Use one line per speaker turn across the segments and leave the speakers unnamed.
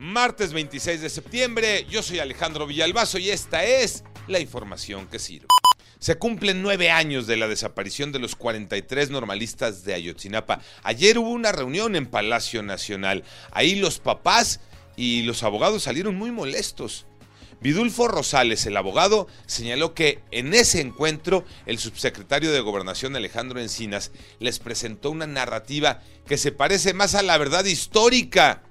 Martes 26 de septiembre, yo soy Alejandro Villalbazo y esta es la información que sirve. Se cumplen nueve años de la desaparición de los 43 normalistas de Ayotzinapa. Ayer hubo una reunión en Palacio Nacional. Ahí los papás y los abogados salieron muy molestos. Vidulfo Rosales, el abogado, señaló que en ese encuentro el subsecretario de Gobernación Alejandro Encinas les presentó una narrativa que se parece más a la verdad histórica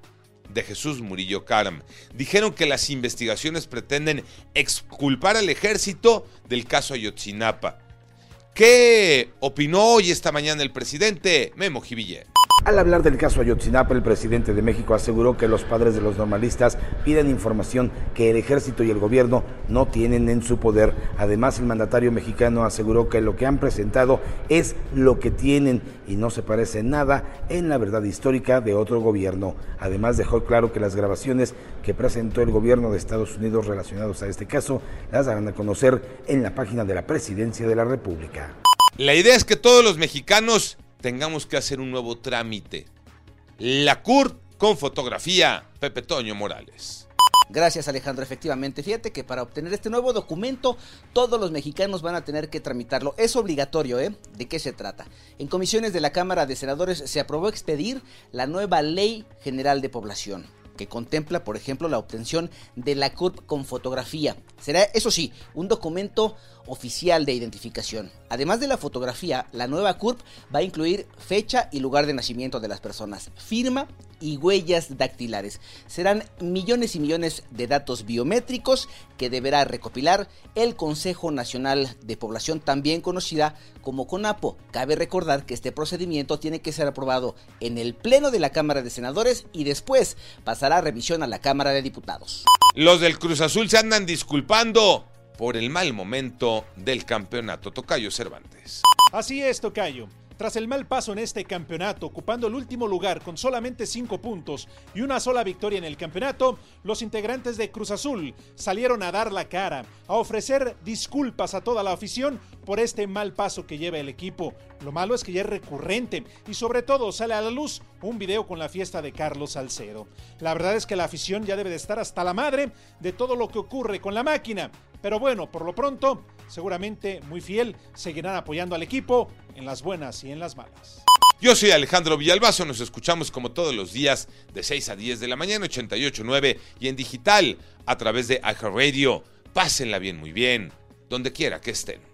de Jesús Murillo Caram. Dijeron que las investigaciones pretenden exculpar al ejército del caso Ayotzinapa. ¿Qué opinó hoy esta mañana el presidente Memo Jiville?
Al hablar del caso Ayotzinapa, el presidente de México aseguró que los padres de los normalistas piden información que el ejército y el gobierno no tienen en su poder. Además, el mandatario mexicano aseguró que lo que han presentado es lo que tienen y no se parece nada en la verdad histórica de otro gobierno. Además, dejó claro que las grabaciones que presentó el gobierno de Estados Unidos relacionadas a este caso las darán a conocer en la página de la Presidencia de la República.
La idea es que todos los mexicanos tengamos que hacer un nuevo trámite. La CUR con fotografía, Pepe Toño Morales.
Gracias Alejandro, efectivamente. Fíjate que para obtener este nuevo documento todos los mexicanos van a tener que tramitarlo. Es obligatorio, ¿eh? ¿De qué se trata? En comisiones de la Cámara de Senadores se aprobó expedir la nueva Ley General de Población que contempla, por ejemplo, la obtención de la CURP con fotografía. Será, eso sí, un documento oficial de identificación. Además de la fotografía, la nueva CURP va a incluir fecha y lugar de nacimiento de las personas, firma y huellas dactilares. Serán millones y millones de datos biométricos que deberá recopilar el Consejo Nacional de Población, también conocida como CONAPO. Cabe recordar que este procedimiento tiene que ser aprobado en el Pleno de la Cámara de Senadores y después pasará a revisión a la Cámara de Diputados.
Los del Cruz Azul se andan disculpando por el mal momento del campeonato Tocayo Cervantes.
Así es, Tocayo. Tras el mal paso en este campeonato, ocupando el último lugar con solamente 5 puntos y una sola victoria en el campeonato, los integrantes de Cruz Azul salieron a dar la cara, a ofrecer disculpas a toda la afición por este mal paso que lleva el equipo. Lo malo es que ya es recurrente y sobre todo sale a la luz un video con la fiesta de Carlos Salcedo. La verdad es que la afición ya debe de estar hasta la madre de todo lo que ocurre con la máquina. Pero bueno, por lo pronto, seguramente muy fiel, seguirán apoyando al equipo en las buenas y en las malas.
Yo soy Alejandro Villalbazo, nos escuchamos como todos los días de 6 a 10 de la mañana, 88.9 y en digital a través de iHeartRadio. Pásenla bien, muy bien, donde quiera que estén.